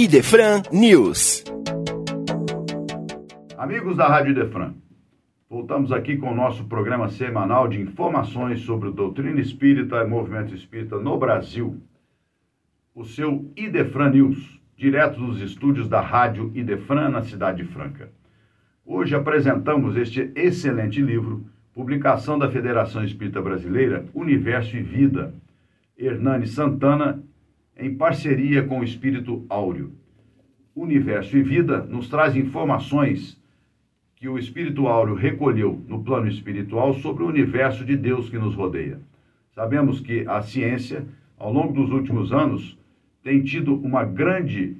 Idefran News. Amigos da Rádio Idefran, voltamos aqui com o nosso programa semanal de informações sobre doutrina espírita e movimento espírita no Brasil. O seu Idefran News, direto dos estúdios da Rádio Idefran na Cidade Franca. Hoje apresentamos este excelente livro, publicação da Federação Espírita Brasileira, Universo e Vida, Hernani Santana em parceria com o Espírito Áureo. Universo e Vida nos traz informações que o Espírito Áureo recolheu no plano espiritual sobre o universo de Deus que nos rodeia. Sabemos que a ciência, ao longo dos últimos anos, tem tido uma grande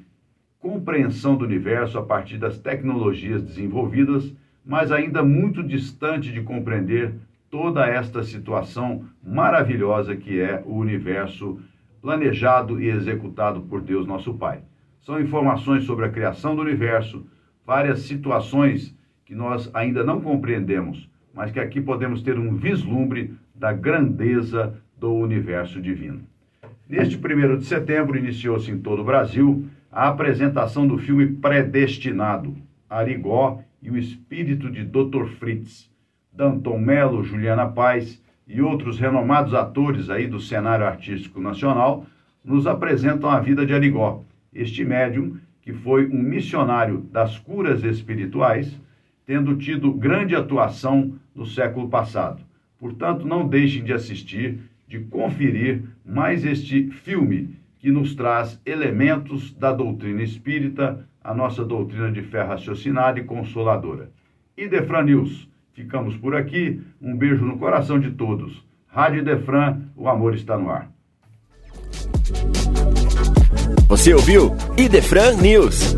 compreensão do universo a partir das tecnologias desenvolvidas, mas ainda muito distante de compreender toda esta situação maravilhosa que é o universo planejado e executado por Deus nosso Pai. São informações sobre a criação do universo, várias situações que nós ainda não compreendemos, mas que aqui podemos ter um vislumbre da grandeza do universo divino. Neste 1 de setembro, iniciou-se em todo o Brasil a apresentação do filme Predestinado, Arigó e o Espírito de Dr. Fritz. Danton Melo, Juliana Paz e outros renomados atores aí do cenário artístico nacional nos apresentam a vida de Arigó, este médium que foi um missionário das curas espirituais, tendo tido grande atuação no século passado. Portanto, não deixem de assistir, de conferir mais este filme que nos traz elementos da doutrina espírita, a nossa doutrina de fé raciocinada e consoladora. E Defran News Ficamos por aqui. Um beijo no coração de todos. Rádio Defran, o amor está no ar. Você ouviu Idefran News.